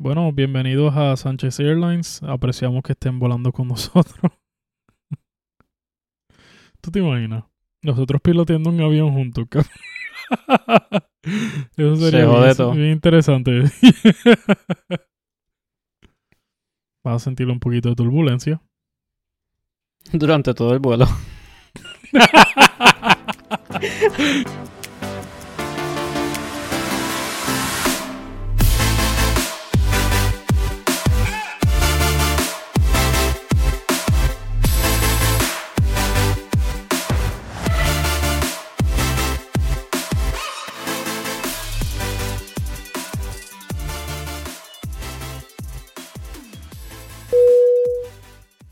Bueno, bienvenidos a Sánchez Airlines. Apreciamos que estén volando con nosotros. ¿Tú te imaginas? Nosotros piloteando un avión juntos. Eso sería Se jode bien, todo. bien interesante. Vas a sentir un poquito de turbulencia. Durante todo el vuelo.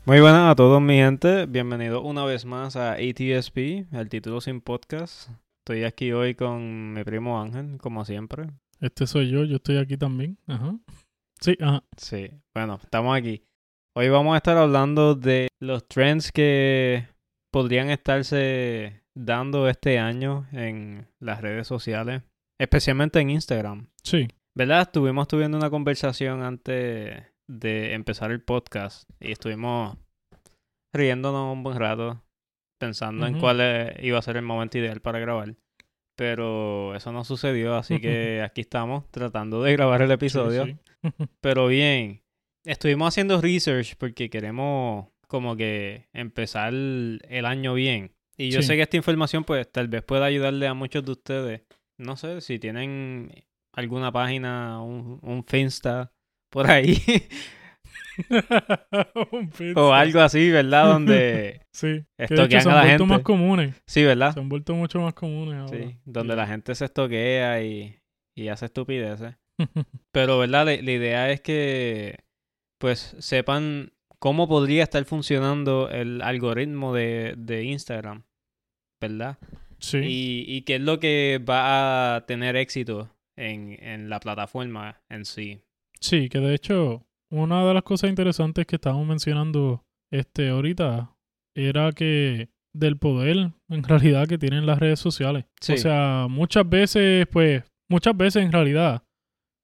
Muy buenas a todos mi gente, bienvenidos una vez más a ATSP, el título sin podcast. Estoy aquí hoy con mi primo Ángel, como siempre. Este soy yo, yo estoy aquí también. Ajá. Sí, ajá. Sí, bueno, estamos aquí. Hoy vamos a estar hablando de los trends que podrían estarse dando este año en las redes sociales, especialmente en Instagram. Sí. ¿Verdad? Estuvimos tuviendo una conversación antes de empezar el podcast y estuvimos riéndonos un buen rato, pensando en cuál eh, iba a ser el momento ideal para grabar. Pero eso no sucedió, así que aquí estamos tratando de grabar el Sí, episodio. sí. Pero bien, estuvimos haciendo research porque queremos como que empezar el año bien. Y yo Sí. sé que esta información pues tal vez pueda ayudarle a muchos de ustedes. No sé si tienen alguna página, un, un Finsta por ahí o algo así, ¿verdad? Donde Sí. Que estoquean se a han la gente. más comunes. sí, ¿verdad? Se han vuelto mucho más comunes ahora. Sí, donde Sí. la gente se estoquea y, y hace estupideces. Pero, ¿verdad? La, la idea es que, pues, sepan cómo podría estar funcionando el algoritmo de, de Instagram, ¿verdad? sí. Y, y qué es lo que va a tener éxito en, en la plataforma en sí. Sí, que de hecho, una de las cosas interesantes que estábamos mencionando este ahorita era que del poder en realidad que tienen las redes sociales. Sí. O sea, muchas veces, pues, muchas veces en realidad,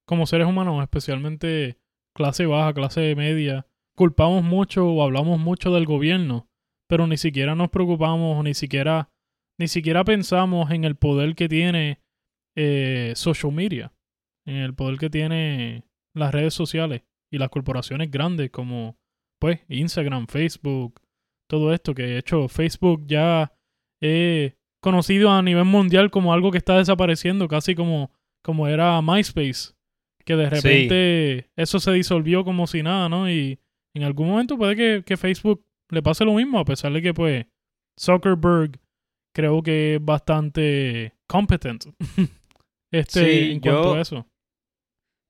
como seres humanos, especialmente clase baja, clase media, culpamos mucho o hablamos mucho del gobierno, pero ni siquiera nos preocupamos, ni siquiera, ni siquiera pensamos en el poder que tiene eh, social media, en el poder que tiene las redes sociales y las corporaciones grandes como pues Instagram, Facebook, todo esto que de hecho Facebook ya es conocido a nivel mundial como algo que está desapareciendo, casi como, como era MySpace, que de Sí. repente eso se disolvió como si nada, ¿no? Y en algún momento puede que, que Facebook le pase lo mismo, a pesar de que pues Zuckerberg creo que es bastante competent este, Sí, en cuanto yo- a eso.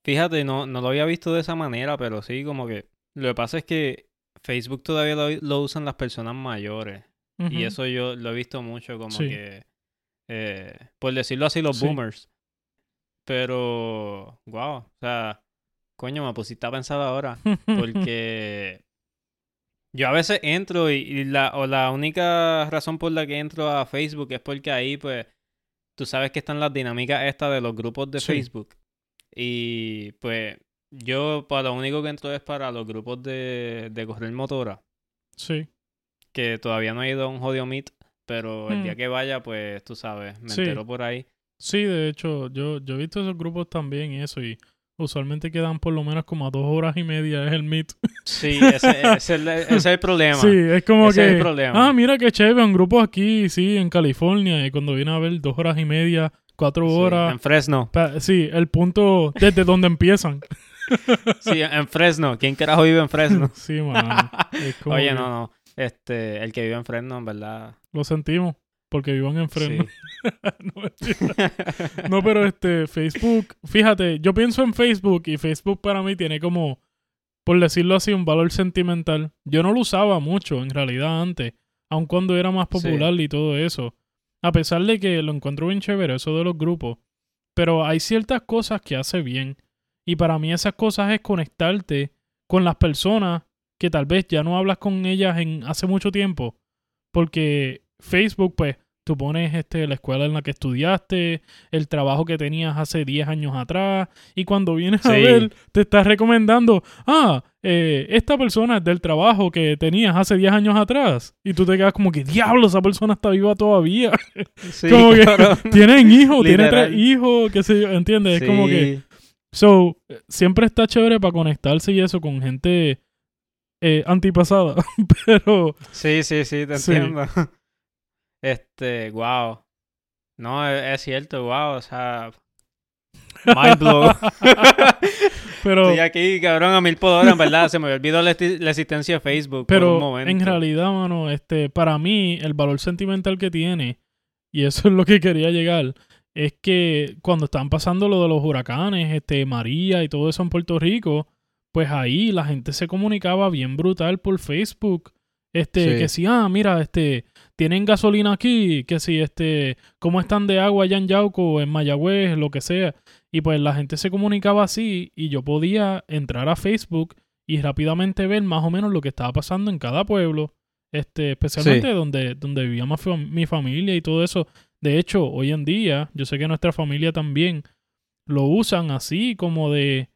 Fíjate, no, no lo había visto de esa manera, pero sí, como que lo que pasa es que Facebook todavía lo, lo usan las personas mayores. Y eso yo lo he visto mucho como Sí. que, eh, por decirlo así, los Sí. boomers. Pero, wow, o sea, coño, me pusiste a pensar ahora. Porque yo a veces entro y, y la, o la única razón por la que entro a Facebook es porque ahí, pues, tú sabes que están las dinámicas estas de los grupos de Sí. Facebook. Y pues, yo para lo único que entro es para los grupos de, de correr motora sí. que todavía no he ido a un jodido meet, pero el día Hmm. que vaya, pues tú sabes, me Sí. entero por ahí. Sí, de hecho, yo, yo he visto esos grupos también y eso, y usualmente quedan por lo menos como a dos horas y media es el meet. Sí, ese, ese es, el, ese es el problema. Sí, es como Ese que. es el problema. Ah, mira qué chévere, un grupo aquí, sí, en California, y cuando viene a ver dos horas y media, cuatro Sí, horas. en Fresno. pa- Sí, el punto desde donde empiezan. Sí, en Fresno. ¿Quién carajo vive en Fresno? Sí, como Oye, que no, no. Este, el que vive en Fresno, en verdad. Lo sentimos, porque vivan en Fresno. Sí. no, pero este, Facebook, fíjate, yo pienso en Facebook y Facebook para mí tiene como, por decirlo así, un valor sentimental. Yo no lo usaba mucho en realidad antes, aun cuando era más Sí. popular y todo eso. A pesar de que lo encuentro bien chévere, eso de los grupos. Pero hay ciertas cosas que hace bien. Y para mí esas cosas es conectarte con las personas que tal vez ya no hablas con ellas en hace mucho tiempo. Porque Facebook, pues, tú pones este, la escuela en la que estudiaste, el trabajo que tenías hace 10 años atrás, y cuando vienes a ver, te estás recomendando, ah, eh, esta persona es del trabajo que tenías hace 10 años atrás, y tú te quedas como que, diablo, esa persona está viva todavía. Sí, como que. Tienen hijos, tiene Literal. tres hijos, qué sé yo, ¿entiendes? Es como que... So, siempre está chévere para conectarse y eso con gente eh, antipasada, pero Sí, sí, sí, te entiendo. Este, wow. No, es, es cierto, wow, o sea. Mind blow. pero Estoy aquí, cabrón, a mil por hora, en verdad. Se me olvidó la, existencia de Facebook por un pero momento. en realidad, mano, este para mí el valor sentimental que tiene y eso es lo que quería llegar es que cuando estaban pasando lo de los huracanes, este María y todo eso en Puerto Rico, pues ahí la gente se comunicaba bien brutal por Facebook. Este, Sí. que si, ah, mira, este, tienen gasolina aquí, que si, este, cómo están de agua allá en Yauco, en Mayagüez, lo que sea. Y pues la gente se comunicaba así y yo podía entrar a Facebook y rápidamente ver más o menos lo que estaba pasando en cada pueblo. Este, especialmente donde, donde vivía fam- mi familia y todo eso. De hecho, hoy en día, yo sé que nuestra familia también lo usan así como de,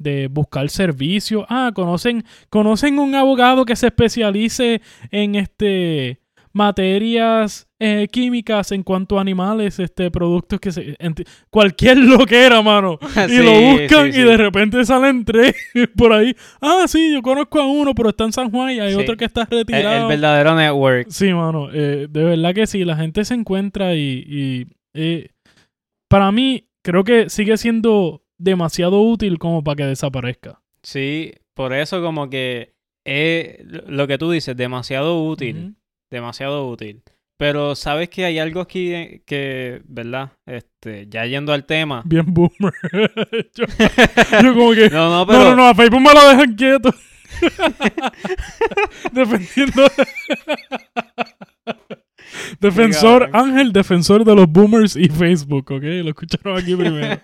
de buscar servicio. Ah, conocen, conocen un abogado que se especialice en este materias eh, químicas en cuanto a animales, este productos que se cualquier lo que era, mano. Y lo buscan sí, y de repente salen tres por ahí. Ah, sí, yo conozco a uno, pero está en San Juan y hay otro que está retirado. el verdadero network. Sí, mano, eh, de verdad que sí, la gente se encuentra y, y, eh, para mí creo que sigue siendo demasiado útil como para que desaparezca. Sí, por eso como que es lo que tú dices, demasiado útil. Demasiado útil. Pero sabes que hay algo aquí eh, que, ¿verdad? Este, ya yendo al tema. Bien boomer. yo, yo como que... No, no, No, pero no, no, a Facebook me lo dejan quieto. Defendiendo... defensor. Ángel, defensor de los boomers y Facebook, ¿ok? Lo escucharon aquí primero.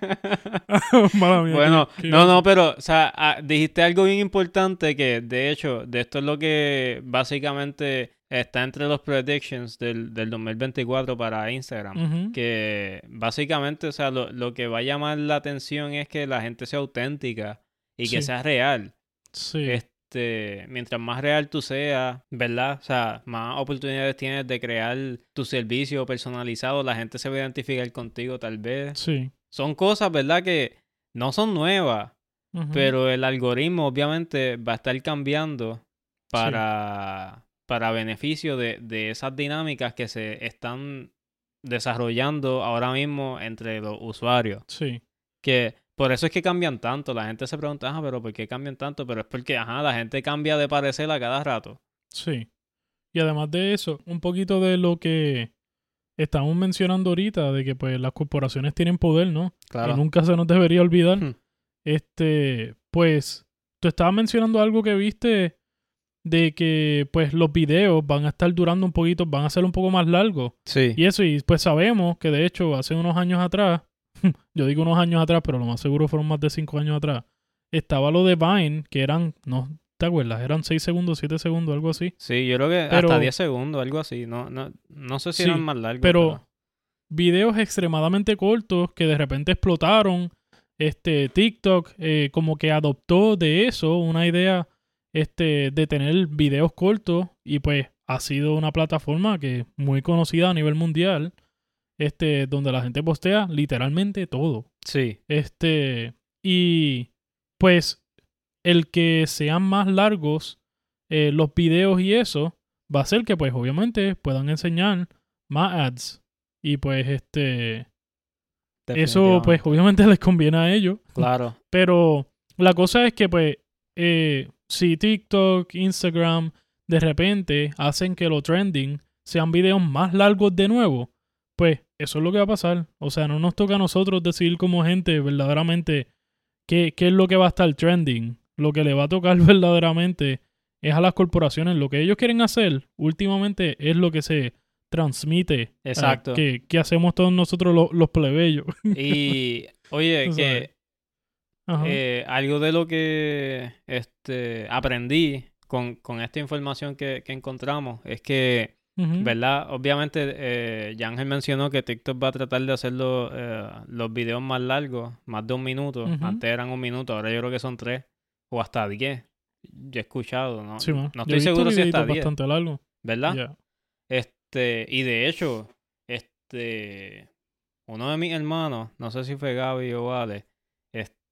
Mala mía, bueno, no, no, pero, o sea, ah, dijiste algo bien importante que, de hecho, de esto es lo que básicamente está entre los predictions del, del 2024 para Instagram. Que básicamente, o sea, lo, lo que va a llamar la atención es que la gente sea auténtica y que sea real. Sí. Este, mientras más real tú seas, ¿verdad? O sea, más oportunidades tienes de crear tu servicio personalizado, la gente se va a identificar contigo tal vez. Sí. Son cosas, ¿verdad? Que no son nuevas, pero el algoritmo obviamente va a estar cambiando para, para beneficio de, de esas dinámicas que se están desarrollando ahora mismo entre los usuarios. Sí. Que por eso es que cambian tanto. La gente se pregunta, ah, pero ¿por qué cambian tanto? Pero es porque, ajá, la gente cambia de parecer a cada rato. Sí. Y además de eso, un poquito de lo que estamos mencionando ahorita, de que pues las corporaciones tienen poder, ¿no? Claro. Que nunca se nos debería olvidar. Hmm. Este, pues, tú estabas mencionando algo que viste de que pues los videos van a estar durando un poquito, van a ser un poco más largos. Sí. Y eso, y pues sabemos que de hecho hace unos años atrás, yo digo unos años atrás, pero lo más seguro fueron más de cinco años atrás, estaba lo de Vine, que eran, no, ¿te acuerdas? Eran 6 segundos, 7 segundos, algo así. Sí, yo creo que Pero- hasta 10 segundos, algo así. No, no, no sé si Sí, eran más largos. pero- Videos extremadamente cortos que de repente explotaron. Este TikTok eh, como que adoptó de eso una idea este, de tener videos cortos y pues ha sido una plataforma que muy conocida a nivel mundial, este, donde la gente postea literalmente todo. Sí. Este, y pues el que sean más largos eh, los videos y eso, va a ser que pues obviamente puedan enseñar más ads. Y pues este, eso pues obviamente les conviene a ellos. Claro. Pero la cosa es que, pues, eh, si TikTok, Instagram, de repente hacen que los trending sean videos más largos de nuevo, pues eso es lo que va a pasar. O sea, no nos toca a nosotros decidir como gente verdaderamente qué, qué es lo que va a estar trending. Lo que le va a tocar verdaderamente es a las corporaciones. Lo que ellos quieren hacer últimamente es lo que se transmite. eh, Exacto. que, que hacemos todos nosotros lo- los plebeyos. Y, oye, que. Eh, algo de lo que este, aprendí con, con esta información que, que encontramos es que. ¿verdad? Obviamente, eh, mencionó que TikTok va a tratar de hacer los, eh, los videos más largos, más de un minuto. Antes eran un minuto, ahora yo creo que son tres o hasta diez. Yo he escuchado, ¿no? Sí, no estoy seguro si está diez, bastante largo. ¿verdad? Ya. Este, y de hecho, este, uno de mis hermanos, no sé si fue Gaby o Vale,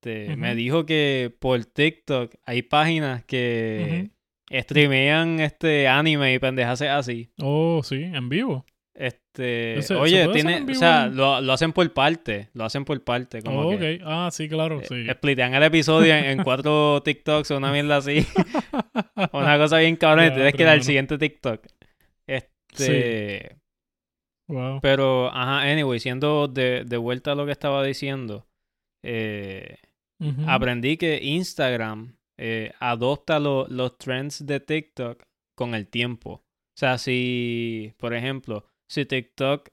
este, me dijo que por TikTok hay páginas que Ujú. streamean este anime y pendejas así. Oh, sí, en vivo. Este, Ese- ¿se oye, tiene, en o sea, lo, lo hacen por parte, lo hacen por parte, como Oh, que. Ah, sí, claro, eh, sí. splitean el episodio en, en cuatro TikToks o una mierda así, una cosa bien cabrón, tienes que ir al hermano. siguiente TikTok. Este, Wow. pero, ajá, anyway, siendo de, de vuelta a lo que estaba diciendo, eh, Aprendí que Instagram eh, adopta lo- los trends de TikTok con el tiempo. O sea, si, por ejemplo, si TikTok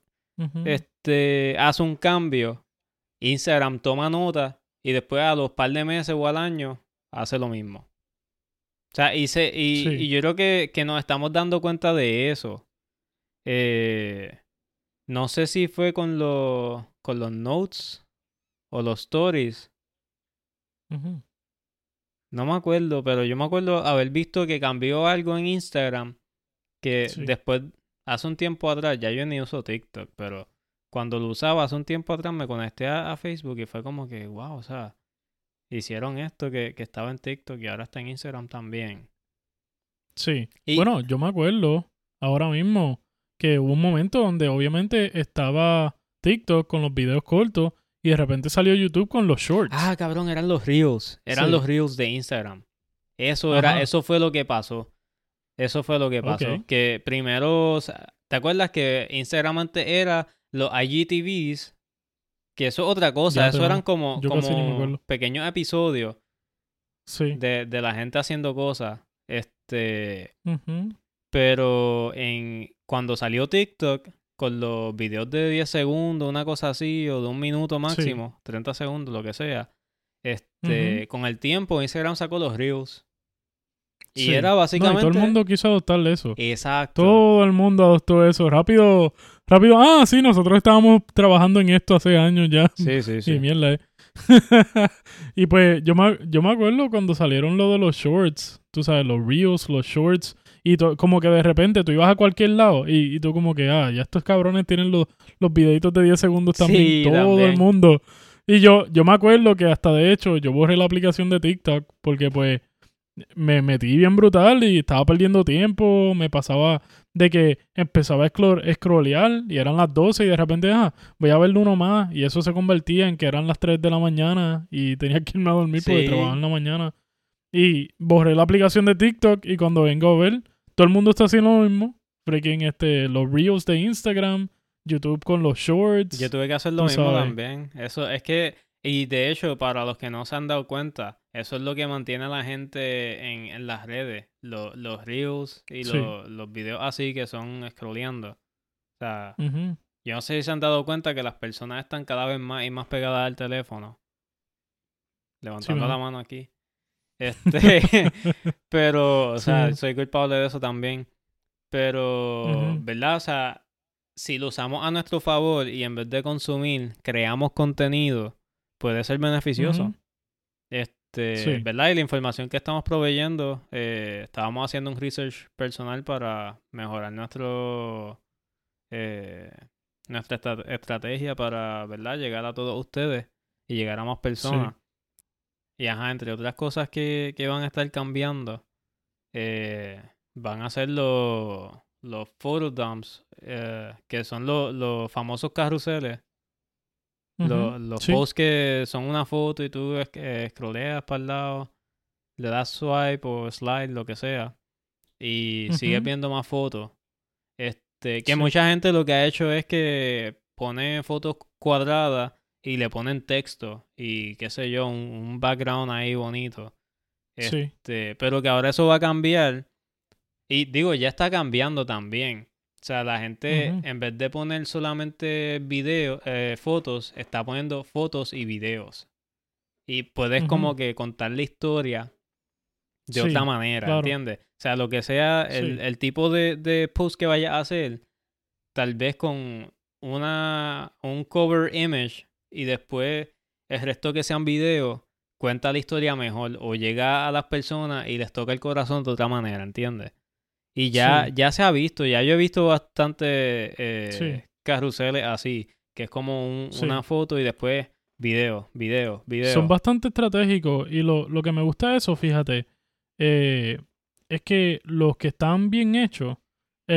este, hace un cambio, Instagram toma nota y después a los par de meses o al año hace lo mismo. O sea, y, se, y, Sí. y yo creo que, que nos estamos dando cuenta de eso. Eh, no sé si fue con, los con los notes o los stories. No me acuerdo, pero yo me acuerdo haber visto que cambió algo en Instagram que Sí. después, hace un tiempo atrás, ya yo ni uso TikTok, pero cuando lo usaba hace un tiempo atrás me conecté a, a Facebook y fue como que, wow, o sea, hicieron esto que, que estaba en TikTok y ahora está en Instagram también. Sí. Y- Bueno, yo me acuerdo ahora mismo que hubo un momento donde obviamente estaba TikTok con los videos cortos y de repente salió YouTube con los shorts. Ah, cabrón, eran los Reels, eran Sí. los Reels de Instagram. Eso era, eso fue lo que pasó. Eso fue lo que pasó. Que primero, ¿te acuerdas que Instagram antes era los IGTVs? Que eso es otra cosa, Ya eso eran como, pequeños episodios sí. de, de la gente haciendo cosas. Este, pero en cuando salió TikTok con los videos de 10 segundos, una cosa así, o de un minuto máximo, 30 segundos, lo que sea, este, con el tiempo Instagram sacó los Reels. Y Sí. era No, y básicamente... todo el mundo quiso adoptarle eso. Exacto. Todo el mundo adoptó eso. Rápido, rápido. Ah, sí, nosotros estábamos trabajando en esto hace años ya. Sí, sí, Y sí. mierda, eh. y pues yo me, yo me acuerdo cuando salieron lo de los shorts, tú sabes, los reels, los shorts, y como que de repente tú ibas a cualquier lado y, y tú como que, ah, ya estos cabrones tienen los, los videitos de 10 segundos también, Sí, todo también. el mundo. Y yo, yo me acuerdo que hasta de hecho yo borré la aplicación de TikTok porque pues me metí bien brutal y estaba perdiendo tiempo, me pasaba de que empezaba a scroll- scrollear y eran las 12 y de repente, ah, voy a verlo uno más y eso se convertía en que eran las 3 de la mañana y tenía que irme a dormir porque Sí. trabajaba en la mañana. Y borré la aplicación de TikTok y cuando vengo a ver, todo el mundo está haciendo lo mismo. Freaking este, los reels de Instagram, YouTube con los shorts. Yo tuve que hacer lo mismo sabes. también. Eso es que, y de hecho, para los que no se han dado cuenta, eso es lo que mantiene a la gente en, en las redes. Lo- los reels y Sí. lo- los videos así que son scrolleando. O sea, yo no sé si se han dado cuenta que las personas están cada vez más y más pegadas al teléfono. Levantando la mano aquí. Este, pero, o sea, Sí. soy culpable de eso también. Pero. ¿verdad? O sea, si lo usamos a nuestro favor y en vez de consumir, creamos contenido, puede ser beneficioso. Este, Sí. ¿verdad? Y la información que estamos proveyendo, eh, estábamos haciendo un research personal para mejorar nuestro eh, nuestra estra- estrategia para, ¿verdad? Llegar a todos ustedes y llegar a más personas. Y ajá, entre otras cosas que, que van a estar cambiando, eh, van a ser los, los photodumps, eh, que son los, los famosos carruseles. Los, los Sí. posts que son una foto y tú eh, scrolleas para el lado, le das swipe o slide, lo que sea, y sigues viendo más fotos. Este, que Sí. mucha gente lo que ha hecho es que pone fotos cuadradas y le ponen texto y qué sé yo, un, un background ahí bonito. Sí. Este, pero que ahora eso va a cambiar. Y digo, ya está cambiando también. O sea, la gente, en vez de poner solamente video, eh, fotos, está poniendo fotos y videos. Y puedes como que contar la historia de Sí, otra manera, claro. ¿entiendes? O sea, lo que sea, el, Sí. el tipo de, de post que vayas a hacer, tal vez con una un cover image y después el resto que sean videos, cuenta la historia mejor o llega a las personas y les toca el corazón de otra manera, ¿entiendes? Y ya, Sí. ya se ha visto, ya yo he visto bastante eh, Sí. carruseles así, que es como un- Sí. una foto y después video, video, video. Son bastante estratégicos y lo, lo que me gusta de eso, fíjate, eh, es que los que están bien hechos,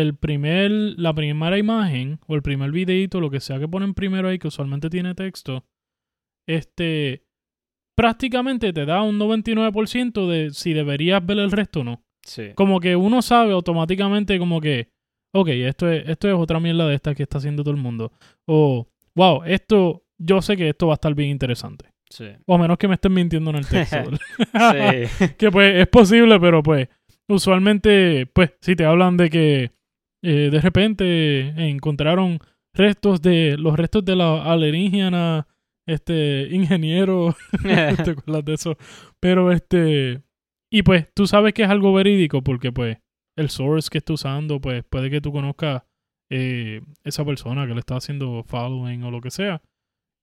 el primer, la primera imagen o el primer videito, lo que sea que ponen primero ahí, que usualmente tiene texto, este, prácticamente te da un 99% de si deberías ver el resto o no. Sí. Como que uno sabe automáticamente como que, ok, esto es, esto es otra mierda de esta que está haciendo todo el mundo. O, wow, esto, yo sé que esto va a estar bien interesante. Sí. O a menos que me estén mintiendo en el texto. Sí. que pues es posible, pero pues usualmente, pues si te hablan de que eh, de repente encontraron restos de los restos de la alienígena, este ingeniero, ¿te acuerdas de eso? Pero este y pues tú sabes que es algo verídico porque pues el source que está usando, pues puede que tú conozcas eh, esa persona que le está haciendo following o lo que sea.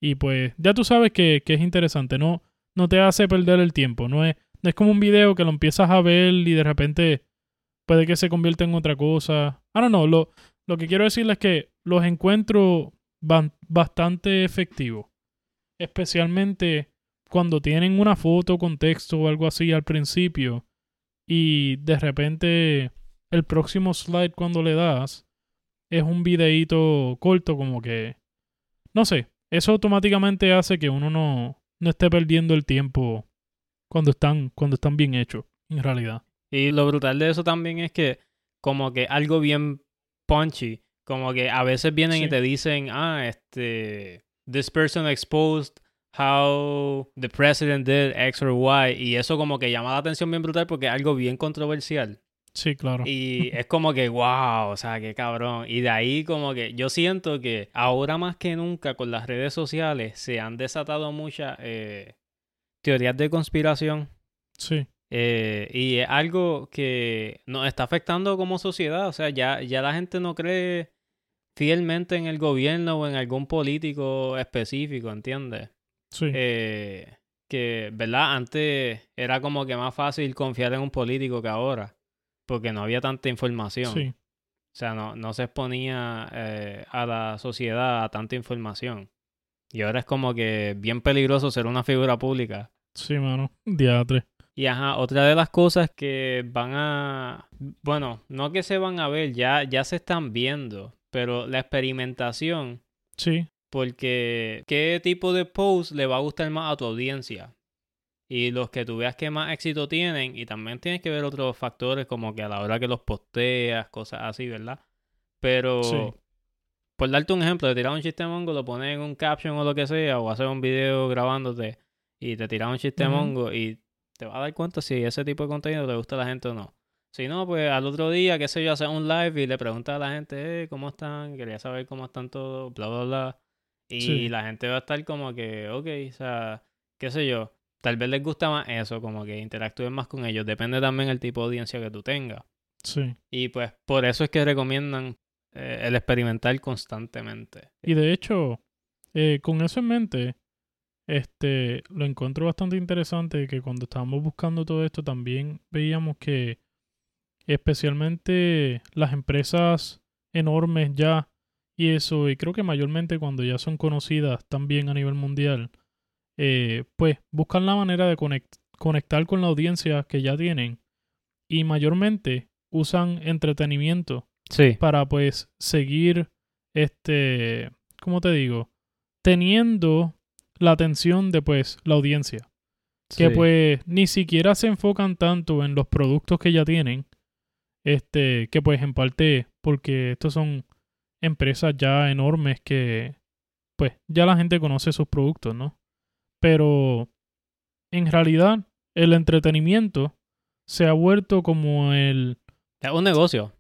Y pues ya tú sabes que, que es interesante, no, no te hace perder el tiempo, no es, no es como un video que lo empiezas a ver y de repente puede que se convierta en otra cosa. I don't know, lo, lo que quiero decirles es que los encuentro ban- bastante efectivos, especialmente cuando tienen una foto con texto o algo así al principio y de repente el próximo slide cuando le das es un videíto corto como que no sé, eso automáticamente hace que uno no, no esté perdiendo el tiempo cuando están cuando están bien hechos en realidad. Y lo brutal de eso también es que como que algo bien punchy, como que a veces vienen Sí. y te dicen, ah, este, this person exposed how the president did X or Y, y eso como que llama la atención bien brutal porque es algo bien controversial. Sí, claro. Y es como que, wow, o sea, qué cabrón. Y de ahí como que yo siento que ahora más que nunca con las redes sociales se han desatado muchas eh, teorías de conspiración. Sí, Eh, y es algo que nos está afectando como sociedad. O sea, ya, ya la gente no cree fielmente en el gobierno o en algún político específico, ¿entiendes? sí, Eh, que, ¿verdad? Antes era como que más fácil confiar en un político que ahora, porque no había tanta información. sí, O sea, no, no se exponía eh, a la sociedad a tanta información. Y ahora es como que bien peligroso ser una figura pública. sí, mano. Diatre. Y ajá, otra de las cosas que van a, bueno, no que se van a ver, ya, ya se están viendo, pero la experimentación, Sí, porque qué tipo de post le va a gustar más a tu audiencia. Y los que tú veas que más éxito tienen, y también tienes que ver otros factores como que a la hora que los posteas, cosas así, ¿verdad? Pero, Sí. por darte un ejemplo, de tirar un chiste mongo, lo pones en un caption o lo que sea, o hacer un video grabándote y te tiras un chiste Ujú. mongo y te vas a dar cuenta si ese tipo de contenido le gusta a la gente o no. Si no, pues al otro día, qué sé yo, hacer un live y le preguntas a la gente, eh, ¿cómo están? Quería saber cómo están todos, bla, bla, bla. Y Sí. la gente va a estar como que, ok, o sea, qué sé yo, tal vez les gusta más eso, como que interactúen más con ellos. Depende también el tipo de audiencia que tú tengas. sí. Y pues por eso es que recomiendan eh, el experimentar constantemente. Y de hecho, eh, con eso en mente, este, lo encuentro bastante interesante que cuando estábamos buscando todo esto también veíamos que especialmente las empresas enormes ya y eso, y creo que mayormente cuando ya son conocidas también a nivel mundial, eh, pues buscan la manera de conect- conectar con la audiencia que ya tienen y mayormente usan entretenimiento Sí. para pues seguir este, ¿cómo te digo? Teniendo la atención de pues la audiencia, que pues ni siquiera se enfocan tanto en los productos que ya tienen, este, que pues en parte porque estos son empresas ya enormes que pues ya la gente conoce sus productos, ¿no? Pero en realidad el entretenimiento se ha vuelto como el Es un negocio.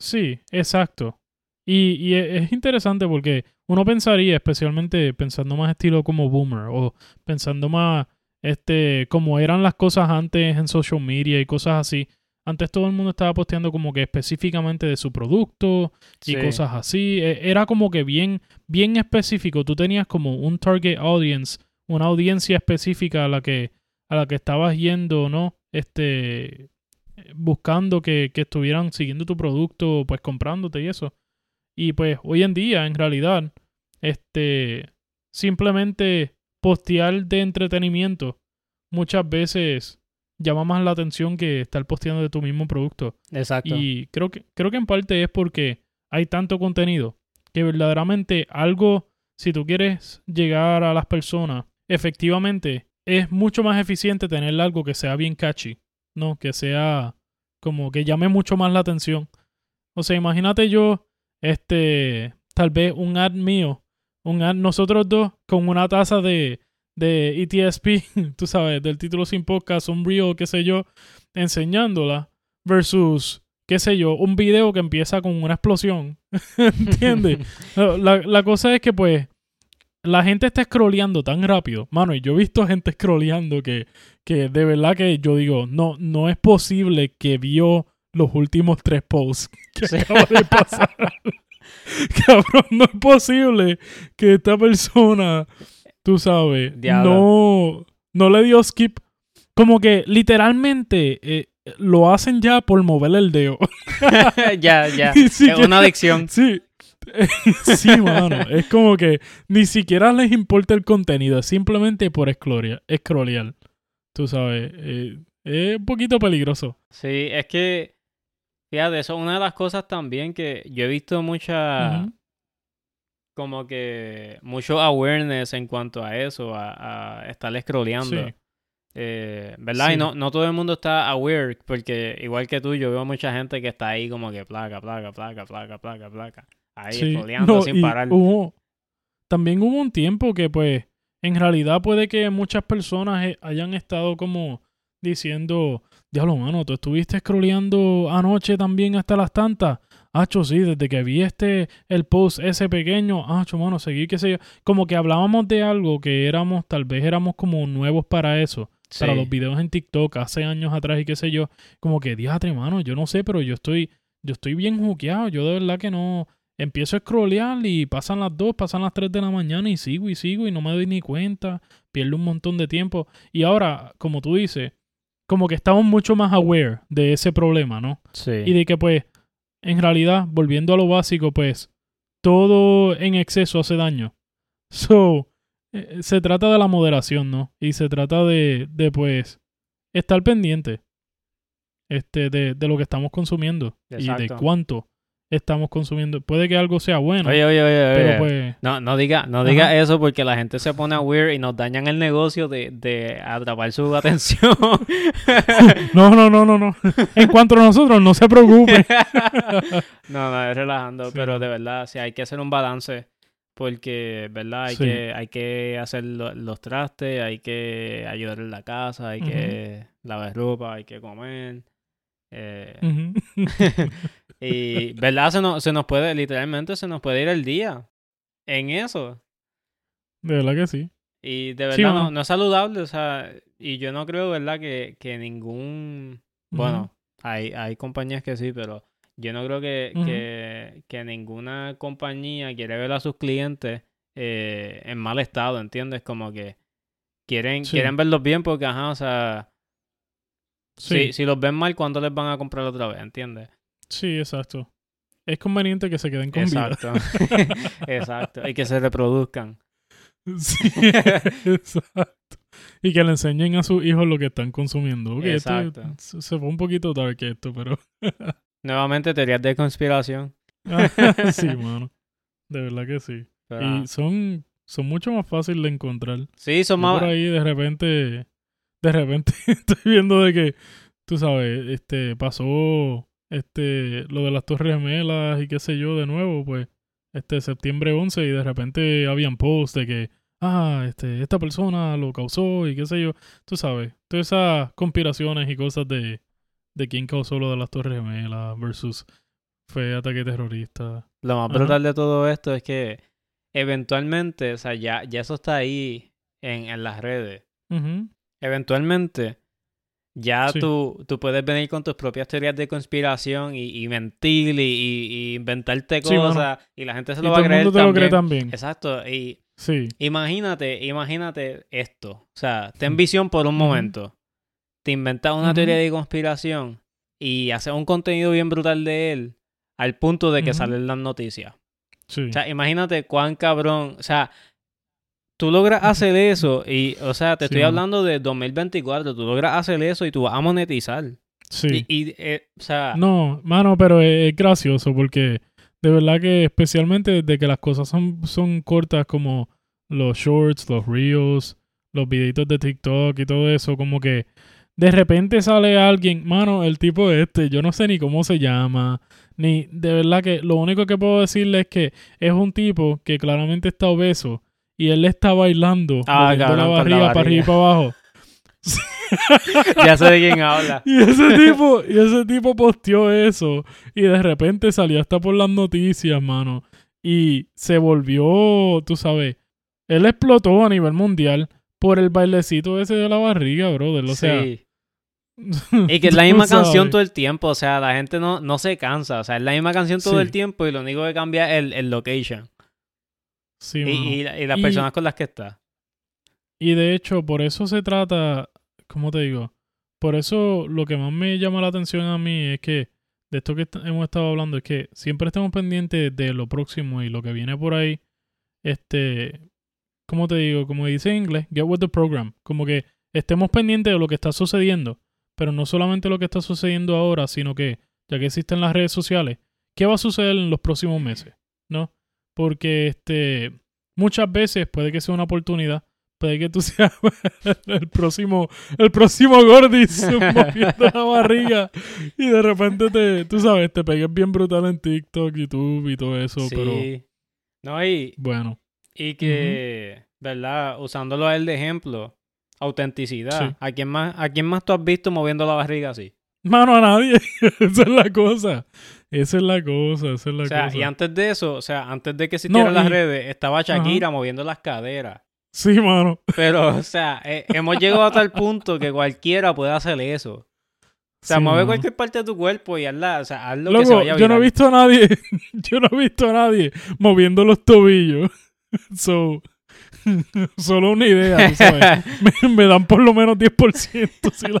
Sí, exacto. Y, y e- es interesante porque uno pensaría, especialmente pensando más estilo como Boomer o pensando más este, como eran las cosas antes en social media y cosas así. Antes todo el mundo estaba posteando como que específicamente de su producto y Sí. cosas así. E- Era como que bien, bien específico. Tú tenías como un target audience, una audiencia específica a la que, a la que estabas yendo, ¿no? Este, buscando que, que estuvieran siguiendo tu producto, pues comprándote y eso. Y pues hoy en día, en realidad, este, simplemente postear de entretenimiento muchas veces llama más la atención que estar posteando de tu mismo producto. Exacto. Y creo que, creo que en parte es porque hay tanto contenido que verdaderamente algo, si tú quieres llegar a las personas, efectivamente es mucho más eficiente tener algo que sea bien catchy, ¿no? Que sea como que llame mucho más la atención. O sea, imagínate yo, este, tal vez un ad mío, un ad nosotros dos con una taza de, de ETSP, tú sabes, del título sin podcast, un reel, qué sé yo, enseñándola, versus, qué sé yo, un video que empieza con una explosión. ¿Entiendes? La, la cosa es que, pues, la gente está scrolleando tan rápido. Mano, y yo he visto gente scrolleando que, que de verdad que yo digo, no, no es posible que vio los últimos tres posts que Sí. acaba de pasar. Cabrón, no es posible que esta persona, tú sabes, Diablo. no, no le dio skip. Como que literalmente eh, lo hacen ya por mover el dedo. ya, ya. Ni Es siquiera- una adicción. Sí. sí, mano. Es como que ni siquiera les importa el contenido, es simplemente por escrolear. Tú sabes, eh, es un poquito peligroso. Sí, es que, fíjate, eso es una de las cosas también que yo he visto mucha, Ujú. como que, mucho awareness en cuanto a eso, a, a estar scrolleando. Sí. Eh, ¿Verdad? Sí. Y no, no todo el mundo está aware, porque igual que tú, yo veo mucha gente que está ahí como que placa, placa, placa, placa, placa, placa. Ahí Sí. No, sin parar. hubo- también hubo un tiempo que, pues, en realidad puede que muchas personas eh, hayan estado como diciendo, diablo, mano, tú estuviste scrolleando anoche también hasta las tantas. Acho, sí, desde que vi este, el post ese pequeño, acho, mano, seguí, qué sé yo. Como que hablábamos de algo que éramos, tal vez éramos como nuevos para eso. Para los videos en TikTok hace años atrás y qué sé yo. Como que, diatre, mano, yo no sé, pero yo estoy, yo estoy bien juqueado. Yo de verdad que no, empiezo a scrollear y pasan las 2, pasan las 3 de la mañana y sigo y sigo y no me doy ni cuenta, pierdo un montón de tiempo. Y ahora, como tú dices, como que estamos mucho más aware de ese problema, ¿no? Sí. Y de que pues, en realidad, volviendo a lo básico, pues, todo en exceso hace daño. So, eh, se trata de la moderación, ¿no? Y se trata de, de pues, estar pendiente este, de, de lo que estamos consumiendo y de cuánto estamos consumiendo. Puede que algo sea bueno, Oye, oye, oye, pues, No, no diga, no Ajá. diga eso porque la gente se pone a weird y nos dañan el negocio de, de atrapar su atención. no, no, no, no, no. En cuanto a nosotros, no se preocupe. no, no, es relajando, Sí. pero de verdad, sí hay que hacer un balance porque, ¿verdad? Hay Sí. que hay que hacer lo- los trastes, hay que ayudar en la casa, hay que lavar ropa, hay que comer. eh. y, ¿verdad? Se nos, se nos puede, literalmente se nos puede ir el día en eso. De verdad que sí. Y de verdad Sí, no, es saludable, o sea, y yo no creo, ¿verdad? Que, que ningún, bueno, hay, hay compañías que sí, pero yo no creo que, que, que ninguna compañía quiere ver a sus clientes eh, en mal estado, ¿entiendes? Como que quieren, Sí. quieren verlos bien porque, ajá, o sea, Sí, si, si los ven mal, ¿cuándo les van a comprar otra vez? ¿Entiendes? Sí, exacto. Es conveniente que se queden con vida. Exacto. Exacto. Y que se reproduzcan. Sí, exacto. Y que le enseñen a sus hijos lo que están consumiendo. Ok, esto Exacto. se se fue un poquito dark esto, pero... Nuevamente, teorías de conspiración. sí, mano. De verdad que sí. pero- Y son, son mucho más fáciles de encontrar. sí, son Yo más... por ahí de repente, de repente estoy viendo de que, tú sabes, este, pasó este, lo de las Torres Gemelas y qué sé yo de nuevo, pues, este, septiembre 11 y de repente habían posts de que, ah, este, esta persona lo causó y qué sé yo, tú sabes, todas esas conspiraciones y cosas de, de quién causó lo de las Torres Gemelas versus fue ataque terrorista. Lo más Ajá. brutal de todo esto es que eventualmente, o sea, ya, ya eso está ahí en, en las redes. Eventualmente ya Sí. tú, tú puedes venir con tus propias teorías de conspiración y, y mentir y, y- y inventarte Sí, cosas y la gente se Y lo todo va a el creer mundo te lo cree también. también. Exacto, y Sí. imagínate, imagínate esto. O sea, ten visión por un momento. Te inventas una teoría de conspiración y haces un contenido bien brutal de él al punto de que salen las noticias. Sí. O sea, imagínate cuán cabrón. O sea, tú logras hacer eso y, o sea, te Sí, estoy hablando de 2024. Tú logras hacer eso y tú vas a monetizar. sí. Y, y, eh, o sea, No, mano, pero es, es gracioso porque de verdad que especialmente desde que las cosas son, son cortas como los shorts, los reels, los videitos de TikTok y todo eso, como que de repente sale alguien, mano, el tipo este, yo no sé ni cómo se llama, ni de verdad que lo único que puedo decirle es que es un tipo que claramente está obeso y él le está bailando, Ah, cabrón, la barriga para arriba y para abajo. ya sé de quién habla. Y ese tipo, y ese tipo posteó eso. Y de repente salió hasta por las noticias, mano. Y se volvió, tú sabes, él explotó a nivel mundial por el bailecito ese de la barriga, brother. O sea, Sí. Y que es la misma canción todo el tiempo. O sea, la gente no, no se cansa. O sea, es la misma canción todo Sí. el tiempo y lo único que cambia es el, el location. Sí, Y, las Y- personas con las que está. Y de hecho, por eso se trata, ¿cómo te digo? Por eso lo que más me llama la atención a mí es que, de esto que hemos estado hablando, es que siempre estemos pendientes de lo próximo y lo que viene por ahí. Este, ¿cómo te digo? Como dice en inglés, get with the program. Como que estemos pendientes de lo que está sucediendo, pero no solamente lo que está sucediendo ahora, sino que, ya que existen las redes sociales, ¿qué va a suceder en los próximos meses? ¿No? Porque este, muchas veces puede que sea una oportunidad puede que tú seas el próximo, el próximo Gordis moviendo la barriga y de repente te, tú sabes, te pegues bien brutal en TikTok, YouTube y todo eso, sí. pero No, y, bueno, y que, ¿verdad? Usándolo a él de ejemplo, autenticidad. Sí. ¿A, quién más, ¿A quién más tú has visto moviendo la barriga así? mano a nadie, esa es la cosa, esa es la cosa, esa es la O sea, cosa. y antes de eso, o sea, antes de que existieran las y- redes, estaba Shakira moviendo las caderas. Sí, mano. Pero, o sea, eh, hemos llegado a tal punto que cualquiera puede hacer eso. O sea, Sí, mueve mano. cualquier parte de tu cuerpo y hazla, o sea, haz lo que se vaya a yo no he visto a nadie, yo no he visto a nadie moviendo los tobillos. So, solo una idea, tú sabes. Me, me dan por lo menos 10% si la.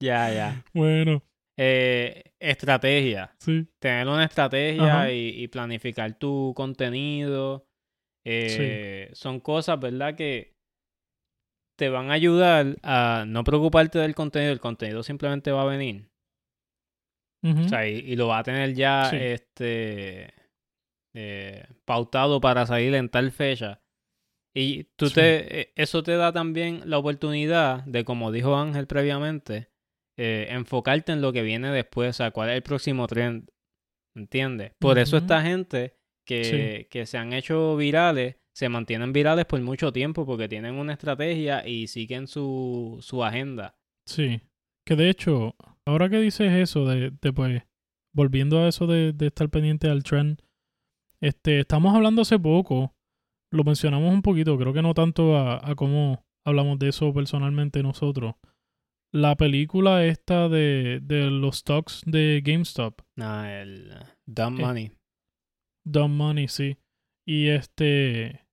Ya, ya. Bueno, Eh, estrategia. sí. Tener una estrategia y, y planificar tu contenido. eh, Son cosas, ¿verdad? Que te van a ayudar a no preocuparte del contenido. El contenido simplemente va a venir. O sea, y, y lo va a tener ya Sí. este eh, pautado para salir en tal fecha. Y tú te, eso te da también la oportunidad de, como dijo Ángel previamente, eh, enfocarte en lo que viene después, o sea, cuál es el próximo trend. ¿Entiendes? Por eso esta gente que, que se han hecho virales, se mantienen virales por mucho tiempo porque tienen una estrategia y siguen su, su agenda. Sí. Que de hecho, ahora que dices eso, de, de pues, volviendo a eso de, de estar pendiente al trend, este, estamos hablando hace poco, lo mencionamos un poquito, creo que no tanto a, a cómo hablamos de eso personalmente nosotros. La película esta de, de los stocks de GameStop, Ah, el dumb Eh, money. Dumb Money, sí. Y este,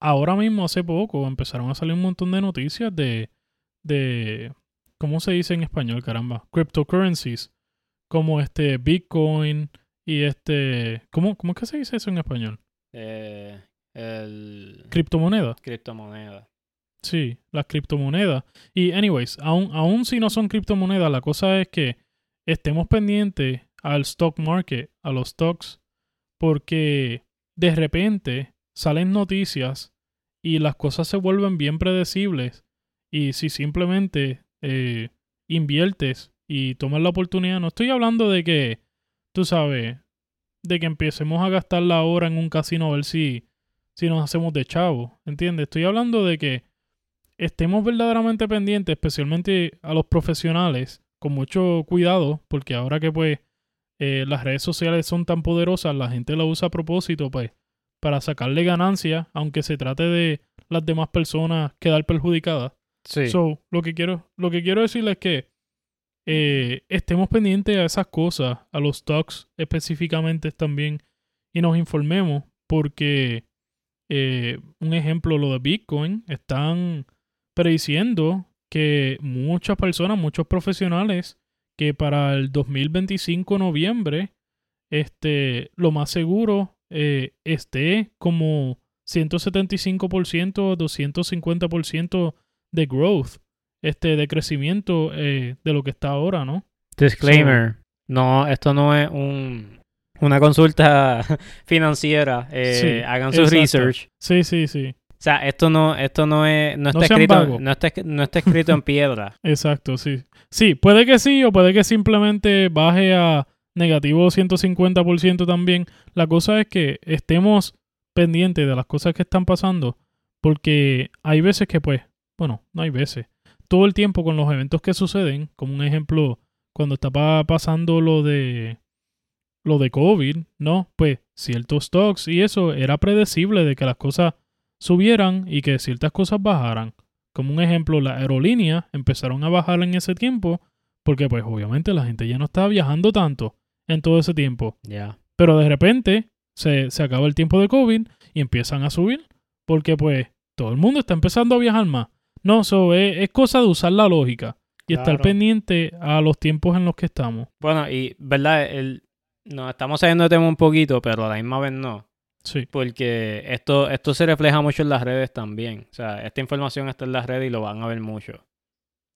ahora mismo, hace poco, empezaron a salir un montón de noticias de, de, ¿cómo se dice en español, caramba? Cryptocurrencies, como este Bitcoin y este, ¿cómo, cómo es que se dice eso en español? Eh, el Criptomonedas. criptomoneda. Sí, las criptomonedas. Y, anyways, aún, aún si no son criptomonedas, la cosa es que estemos pendientes al stock market, a los stocks, porque de repente salen noticias y las cosas se vuelven bien predecibles. Y si simplemente eh, inviertes y tomas la oportunidad, no estoy hablando de que, tú sabes, de que empecemos a gastar la hora en un casino a ver si, si nos hacemos de chavo, ¿entiendes? Estoy hablando de que estemos verdaderamente pendientes, especialmente a los profesionales, con mucho cuidado, porque ahora que pues eh, las redes sociales son tan poderosas, la gente la usa a propósito, pues, para sacarle ganancia, aunque se trate de las demás personas quedar perjudicadas. Sí. So, lo que quiero, lo que quiero decirles es que eh, estemos pendientes a esas cosas, a los stocks específicamente también, y nos informemos, porque eh, un ejemplo, lo de Bitcoin, están prediciendo que muchas personas, muchos profesionales, que para el 2025 noviembre, este, lo más seguro eh, esté como 175%, 250% de growth, este, de crecimiento eh, de lo que está ahora, ¿no? Disclaimer. no, esto no es un, una consulta financiera. Eh, Sí, hagan su exacto. research. Sí, sí, sí. O sea, esto no, esto no es, no está escrito, no está, no está escrito en piedra. Exacto, sí. Sí, puede que sí o puede que simplemente baje a negativo 150% también. La cosa es que estemos pendientes de las cosas que están pasando porque hay veces que pues, bueno, no hay veces. Todo el tiempo con los eventos que suceden, como un ejemplo, cuando estaba pasando lo de lo de COVID, ¿no? Pues ciertos stocks y eso era predecible de que las cosas subieran y que ciertas cosas bajaran. Como un ejemplo, las aerolíneas empezaron a bajar en ese tiempo porque pues obviamente la gente ya no estaba viajando tanto en todo ese tiempo. Ya. Pero de repente se, se acaba el tiempo de COVID y empiezan a subir porque pues todo el mundo está empezando a viajar más. No, so, es, es cosa de usar la lógica y estar pendiente a los tiempos en los que estamos. Bueno, y verdad, el, nos estamos saliendo de tema un poquito, pero a la misma vez no. Sí, Porque esto, esto se refleja mucho en las redes también. O sea, esta información está en las redes y lo van a ver mucho.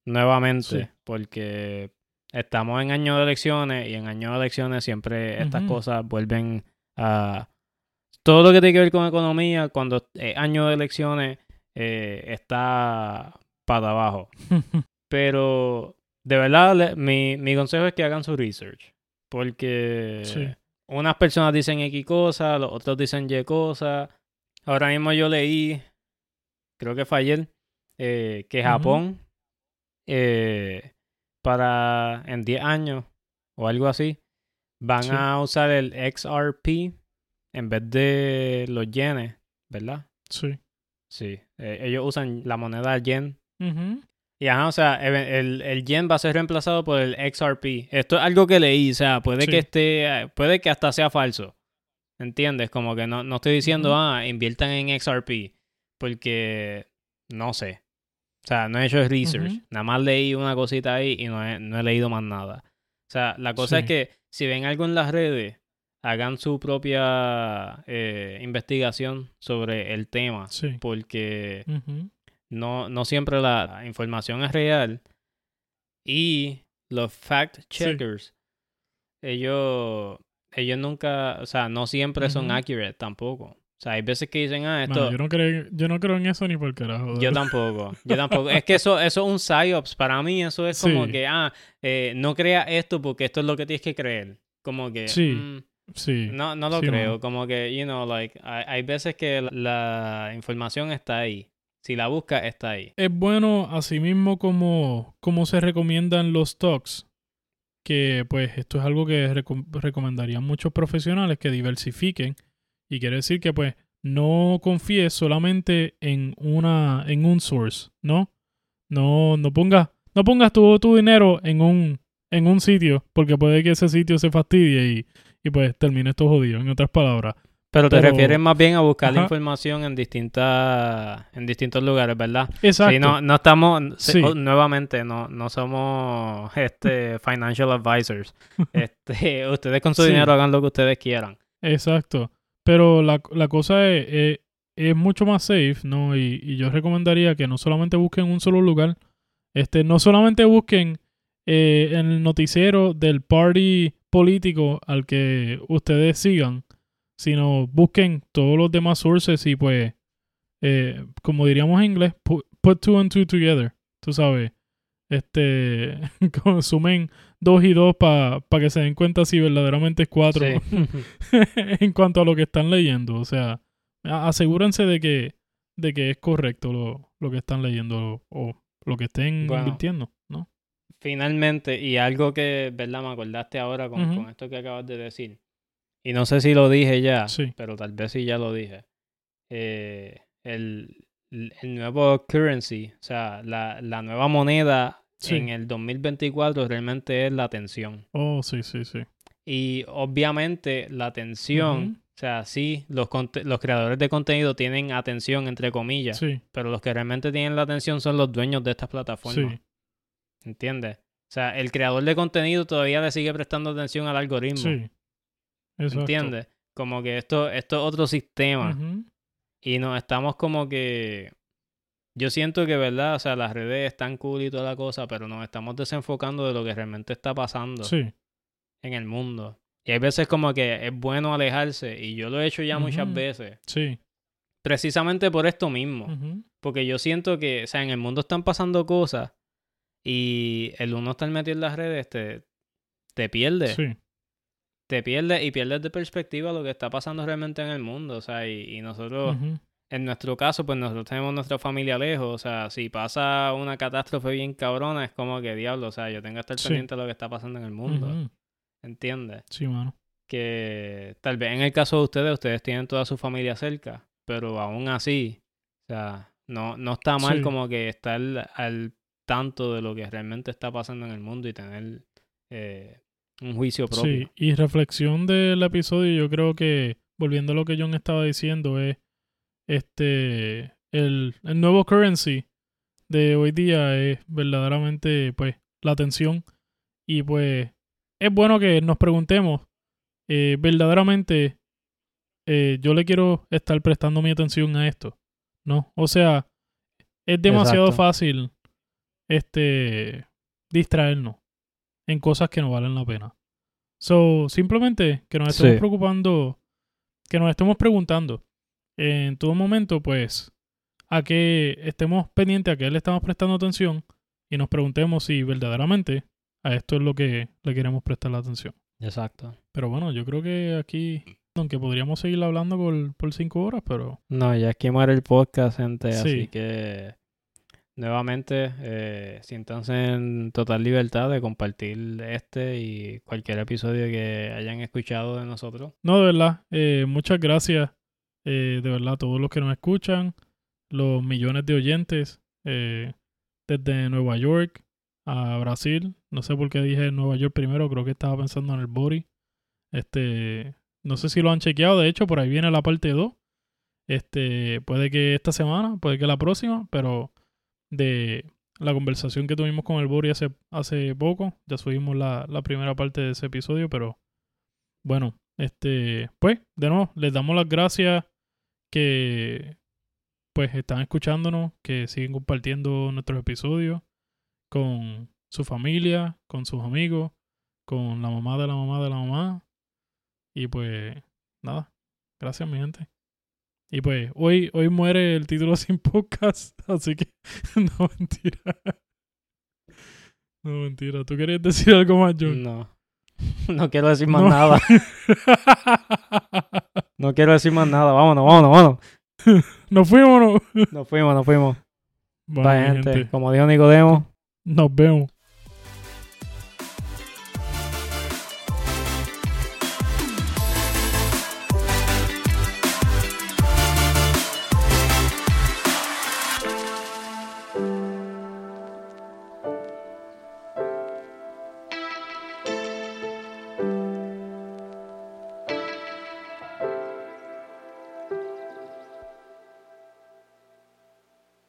Nuevamente, Sí. porque estamos en año de elecciones y en año de elecciones siempre estas cosas vuelven a... Todo lo que tiene que ver con economía, cuando es año de elecciones, eh, está para abajo. Pero de verdad, mi, mi consejo es que hagan su research. Porque Sí. Unas personas dicen X cosas, los otros dicen Y cosas. Ahora mismo yo leí, creo que fue ayer, eh, que. Japón, eh, para en 10 años o algo así, van Sí. a usar el XRP en vez de los yenes, ¿verdad? sí. Sí, eh, ellos usan la moneda yen Ujú. Y ajá, o sea, el, el, yen va a ser reemplazado por el XRP. Esto es algo que leí, o sea, puede Sí. que esté, puede que hasta sea falso. ¿Entiendes? Como que no, no estoy diciendo, ah, inviertan en XRP, porque no sé. O sea, no he hecho research. Nada más leí una cosita ahí y no he, no he leído más nada. O sea, la cosa es que si ven algo en las redes, hagan su propia eh, investigación sobre el tema, Sí. porque. No, no siempre la información es real. Y los fact checkers, ellos, ellos nunca, o sea, no siempre son accurate tampoco. O sea, hay veces que dicen, ah, esto, yo, no creo, yo no creo en eso ni por carajo. yo tampoco, yo tampoco. Es que eso, eso es un psyops. Para mí eso es como Sí. que, ah, eh, no crea esto porque esto es lo que tienes que creer. Como que, Sí. mm, Sí. no, no lo Sí, creo. Como que, you know, like, hay, hay veces que la, la información está ahí. Si la buscas, está ahí. es bueno, asimismo como, como se recomiendan los stocks, que pues esto es algo que recom- recomendarían muchos profesionales que diversifiquen. Y quiere decir que pues no confíes solamente en una, en un source, ¿no? No, no pongas, no pongas todo tu dinero en un, en un sitio, porque puede que ese sitio se fastidie y, y pues termine esto jodido, en otras palabras. Pero te Pero- refieres más bien a buscar la Ajá. información en distintas en distintos lugares, ¿verdad? Exacto. Sí, no, no estamos, Sí. oh, nuevamente, no, no somos este financial advisors. Este, ustedes con su Sí. dinero hagan lo que ustedes quieran. Exacto. Pero la, la cosa es, es, es mucho más safe, ¿no? Y, y yo recomendaría que no solamente busquen un solo lugar, este, no solamente busquen eh, en el noticiero del party político al que ustedes sigan, sino busquen todos los demás sources y pues, eh, como diríamos en inglés, put, put two and two together, tú sabes. Este, consumen dos y dos para que se den cuenta si verdaderamente es cuatro Sí. en cuanto a lo que están leyendo. O sea, asegúrense de que, de que es correcto lo, lo que están leyendo o, lo que estén Bueno. invirtiendo, ¿no? Finalmente, y algo que, ¿verdad? Me acordaste ahora con, con esto que acabas de decir. Y no sé si lo dije ya, Sí. pero tal vez sí ya lo dije. Eh, el, el nuevo currency, o sea, la, la nueva moneda Sí. en el 2024 realmente es la atención. Oh, sí, sí, sí. Y obviamente la atención, o sea, sí, los, los creadores de contenido tienen atención, entre comillas, Sí, pero los que realmente tienen la atención son los dueños de estas plataformas. sí, ¿Entiendes? O sea, el creador de contenido todavía le sigue prestando atención al algoritmo. sí. Exacto. ¿Entiendes? Como que esto, esto es otro sistema. Y nos estamos como que. Yo siento que, ¿verdad? O sea, las redes están cool y toda la cosa, pero nos estamos desenfocando de lo que realmente está pasando Sí, en el mundo. Y hay veces como que es bueno alejarse, y yo lo he hecho ya muchas veces, sí. precisamente por esto mismo. Porque yo siento que, o sea, en el mundo están pasando cosas y el uno estar metido en las redes te, te pierde. Sí, Te pierde y pierdes de perspectiva lo que está pasando realmente en el mundo. O sea, y, y nosotros, en nuestro caso, pues nosotros tenemos nuestra familia lejos. O sea, si pasa una catástrofe bien cabrona, es como que diablo. O sea, yo tengo que estar Sí. pendiente de lo que está pasando en el mundo. Ujú. ¿Entiendes? Sí, mano. Que tal vez en el caso de ustedes, ustedes tienen toda su familia cerca, pero aún así, o sea, no, no está mal Sí. como que estar al tanto de lo que realmente está pasando en el mundo y tener eh, un juicio propio. Sí, y reflexión del episodio, yo creo que, volviendo a lo que John estaba diciendo, es este el, el nuevo currency de hoy día es verdaderamente pues la atención y pues es bueno que nos preguntemos eh, verdaderamente eh, yo le quiero estar prestando mi atención a esto no o sea es demasiado Exacto. fácil este distraernos en cosas que no valen la pena so simplemente que nos estemos Sí. preocupando que nos estemos preguntando en todo momento pues a que estemos pendientes a que le estamos prestando atención y nos preguntemos si verdaderamente a esto es lo que le queremos prestar la atención. Exacto. Pero bueno, yo creo que aquí, aunque podríamos seguir hablando por, por cinco horas, pero No, ya aquí muere el podcast, gente, Sí. así que nuevamente eh, siéntanse en total libertad de compartir este y cualquier episodio que hayan escuchado de nosotros. no, de verdad, eh, muchas gracias, eh, de verdad, a todos los que nos escuchan, los millones de oyentes, eh, desde Nueva York a Brasil, no sé por qué dije Nueva York primero, creo que estaba pensando en el Bori, este, no sé si lo han chequeado, de hecho, por ahí viene la parte 2, este, puede que esta semana, puede que la próxima, pero de la conversación que tuvimos con el Bori hace, hace poco, ya subimos la, la primera parte de ese episodio, pero bueno, este, pues, de nuevo, les damos las gracias que pues están escuchándonos, que siguen compartiendo nuestros episodios con su familia, con sus amigos, con la mamá de la mamá de la mamá. Y pues, nada, gracias mi gente. Y pues, hoy, hoy muere el título sin podcast, así que no mentira. No mentira. ¿Tú querías decir algo más, John? No. No quiero decir más No. nada. No quiero decir más nada. Vámonos, vámonos, vámonos. Nos fuimos, ¿no? Nos fuimos, nos fuimos. Bueno, Bye, gente. gente, Como dijo Nicodemo. nos vemos.